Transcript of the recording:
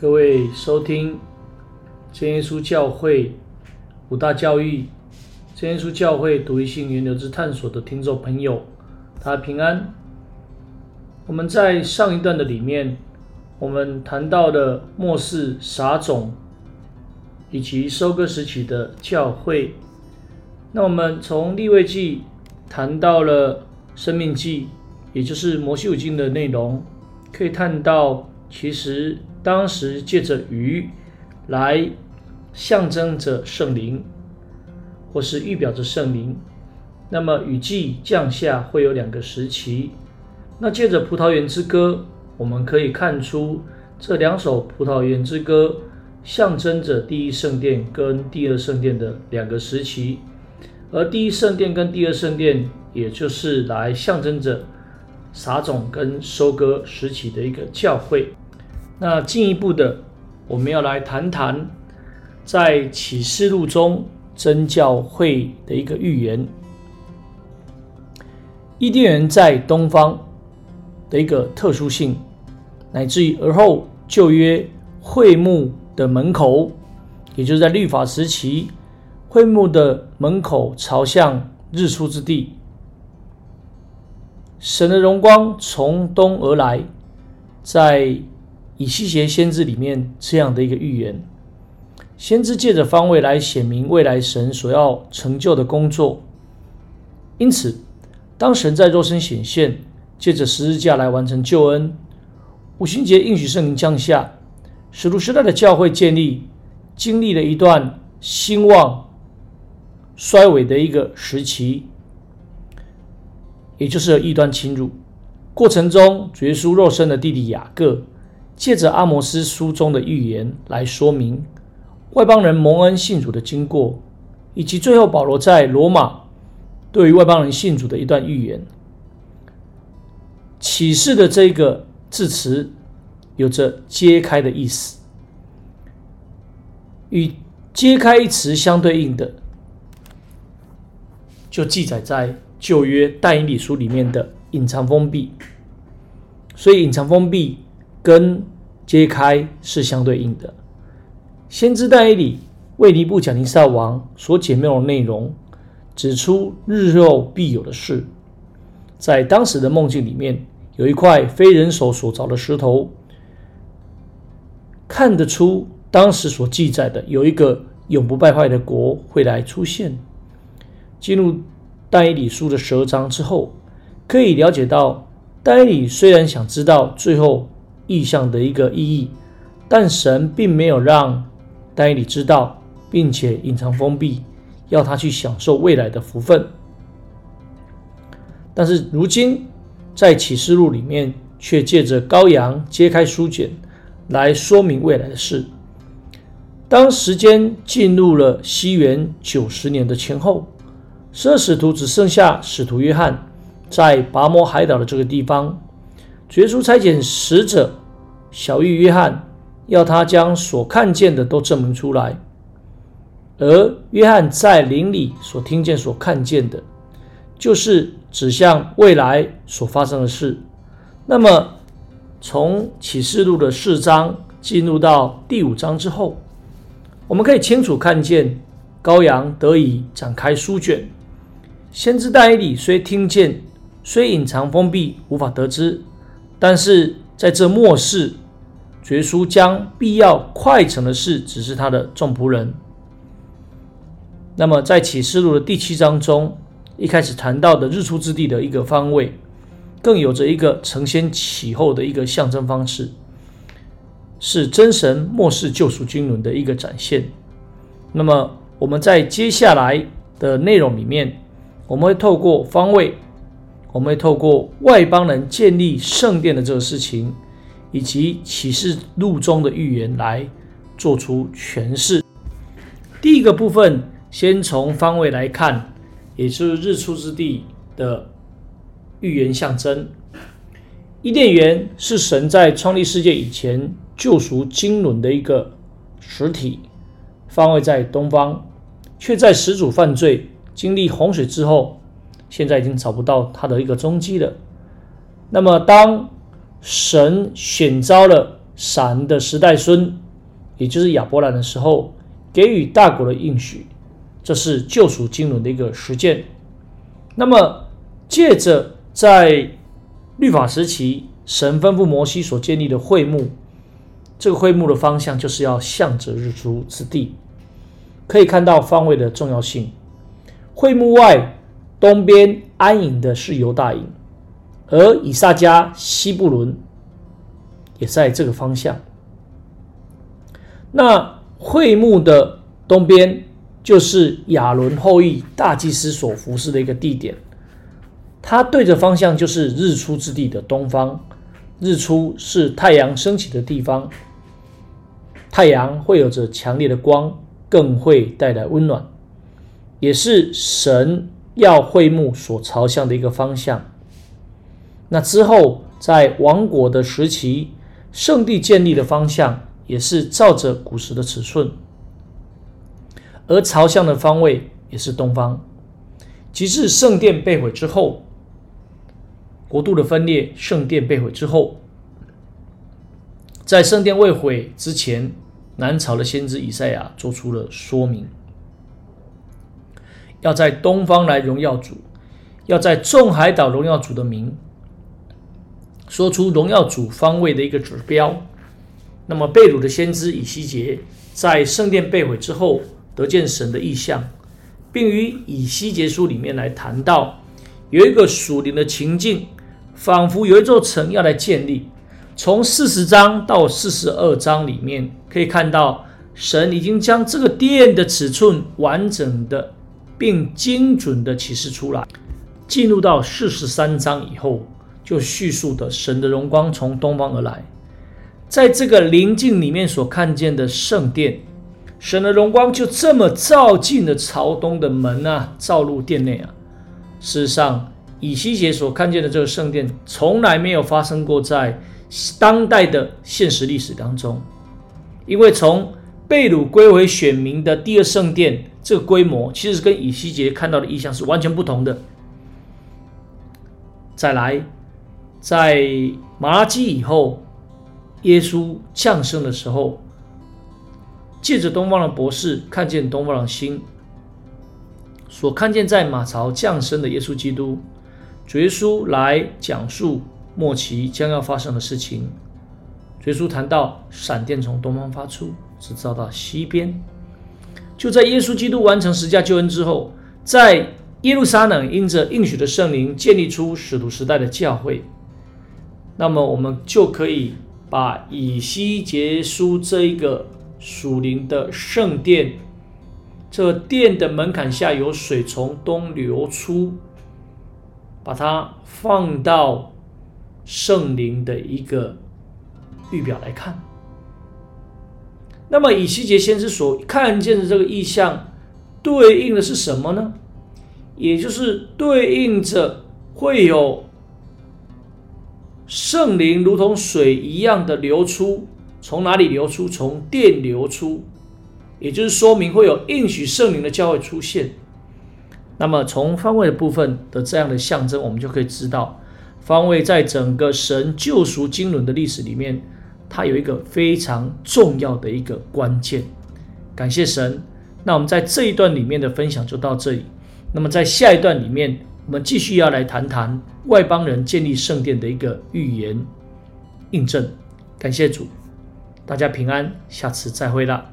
各位收听真耶稣教会五大教育、真耶稣教会独一性源流之探索的听众朋友，大家平安。我们在上一段的里面，我们谈到了末世撒种以及收割时期的教会。那我们从立位记谈到了生命记，也就是摩西五经的内容，可以看到其实。当时借着鱼来象征着圣灵，或是预表着圣灵。那么雨季降下会有两个时期。那借着葡萄园之歌，我们可以看出这两首葡萄园之歌象征着第一圣殿跟第二圣殿的两个时期。而第一圣殿跟第二圣殿，也就是来象征着撒种跟收割时期的一个教会。那进一步的，我们要来谈谈在启示录中真教会的一个预言。伊甸园在东方的一个特殊性，乃至于而后旧约会幕的门口，也就是在律法时期，会幕的门口朝向日出之地，神的荣光从东而来，在。以西结先知里面这样的一个预言，先知借着方位来显明未来神所要成就的工作。因此，当神在肉身显现，借着十字架来完成救恩，五旬节应许圣灵降下，使徒时代的教会建立，经历了一段兴旺衰微的一个时期，也就是异端侵入过程中，耶稣肉身的弟弟雅各。借着阿摩斯书中的预言来说明外邦人蒙恩信主的经过，以及最后保罗在罗马对于外邦人信主的一段预言。启示的这个字词有着揭开的意思，与揭开一词相对应的，就记载在旧约但以理书里面的隐藏封闭。所以隐藏封闭。跟揭开是相对应的。先知但以理为尼布甲尼撒王所解妙的内容，指出日后必有的事。在当时的梦境里面，有一块非人手所凿的石头，看得出当时所记载的有一个永不败坏的国会来出现。进入但以理书的十二章之后，可以了解到但以理虽然想知道最后。意象的一个意义，但神并没有让丹尼里知道，并且隐藏封闭，要他去享受未来的福分。但是如今在启示录里面，却借着羔羊揭开书卷，来说明未来的事。当时间进入了西元九十年的前后，十二使徒只剩下使徒约翰在拔摩海岛的这个地方，绝书差遣使者。小玉约翰要他将所看见的都证明出来，而约翰在林里所听见、所看见的，就是指向未来所发生的事。那么，从启示录的四章进入到第五章之后，我们可以清楚看见羔羊得以展开书卷，先知但以理虽听见，虽隐藏封闭，无法得知，但是在这末世。绝书将必要快成的事指示他的众仆人。那么，在启示录的第七章中，一开始谈到的日出之地的一个方位，更有着一个承先启后的一个象征方式，是真神末世救赎经纶的一个展现。那么，我们在接下来的内容里面，我们会透过方位，我们会透过外邦人建立圣殿的这个事情。以及启示录中的预言来做出诠释。第一个部分，先从方位来看，也就是日出之地的预言象征。伊甸园是神在创立世界以前救赎经纶的一个实体，方位在东方，却在始祖犯罪经历洪水之后，现在已经找不到他的一个踪迹了。那么当神选召了闪的十代孙，也就是亚伯兰的时候，给予大国的应许，这是救赎经纶的一个实践。那么，借着在律法时期，神吩咐摩西所建立的会幕，这个会幕的方向就是要向着日出之地，可以看到方位的重要性。会幕外东边安营的是犹大营，而以撒加西布伦也在这个方向。那会幕的东边就是亚伦后裔大祭司所服侍的一个地点。它对着方向就是日出之地的东方，日出是太阳升起的地方，太阳会有着强烈的光，更会带来温暖，也是神要会幕所朝向的一个方向。那之后，在王国的时期，圣地建立的方向也是照着古时的尺寸，而朝向的方位也是东方。即至圣殿被毁之后。国度的分裂，圣殿被毁之后，在圣殿未毁之前，南朝的先知以赛亚做出了说明：要在东方来荣耀主，要在众海岛荣耀主的名，说出荣耀主方位的一个指标。那么，被掳的先知以西结在圣殿被毁之后，得见神的意象，并于以西结书里面来谈到有一个属灵的情境。仿佛有一座城要来建立。从四十章到四十二章里面，可以看到神已经将这个殿的尺寸完整的并精准的启示出来。进入到四十三章以后，就叙述的神的荣光从东方而来，在这个灵境里面所看见的圣殿，神的荣光就这么照进了朝东的门啊，照入殿内啊。事实上。以西结所看见的这个圣殿，从来没有发生过在当代的现实历史当中，因为从被掳归回选民的第二圣殿这个规模，其实跟以西结看到的意象是完全不同的。再来，在马拉基以后，耶稣降生的时候，借着东方的博士看见东方的星，所看见在马槽降生的耶稣基督。主耶稣来讲述末期将要发生的事情。主耶稣谈到闪电从东方发出，直照到西边。就在耶稣基督完成十架救恩之后，在耶路撒冷因着应许的圣灵建立出使徒时代的教会。那么我们就可以把以西结书这一个属灵的圣殿，这殿的门槛下有水从东流出。把它放到圣灵的一个预表来看，那么以西结先知所看见的这个意象，对应的是什么呢？也就是对应着会有圣灵如同水一样的流出，从哪里流出？从电流出，也就是说明会有应许圣灵的教会出现。那么，从方位的部分的这样的象征，我们就可以知道，方位在整个神救赎经纶的历史里面，它有一个非常重要的一个关键。感谢神。那我们在这一段里面的分享就到这里。那么在下一段里面，我们继续要来谈谈外邦人建立圣殿的一个预言印证。感谢主，大家平安，下次再会了。